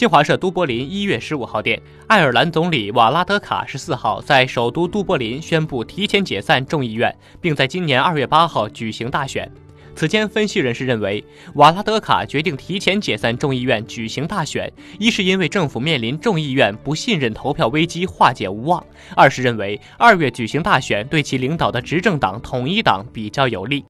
新华社都柏林一月十五号电，爱尔兰总理瓦拉德卡十四号在首都都柏林宣布提前解散众议院，并在今年二月八号举行大选。此前，分析人士认为，瓦拉德卡决定提前解散众议院举行大选，一是因为政府面临众议院不信任投票危机化解无望；二是认为二月举行大选对其领导的执政党统一党比较有利。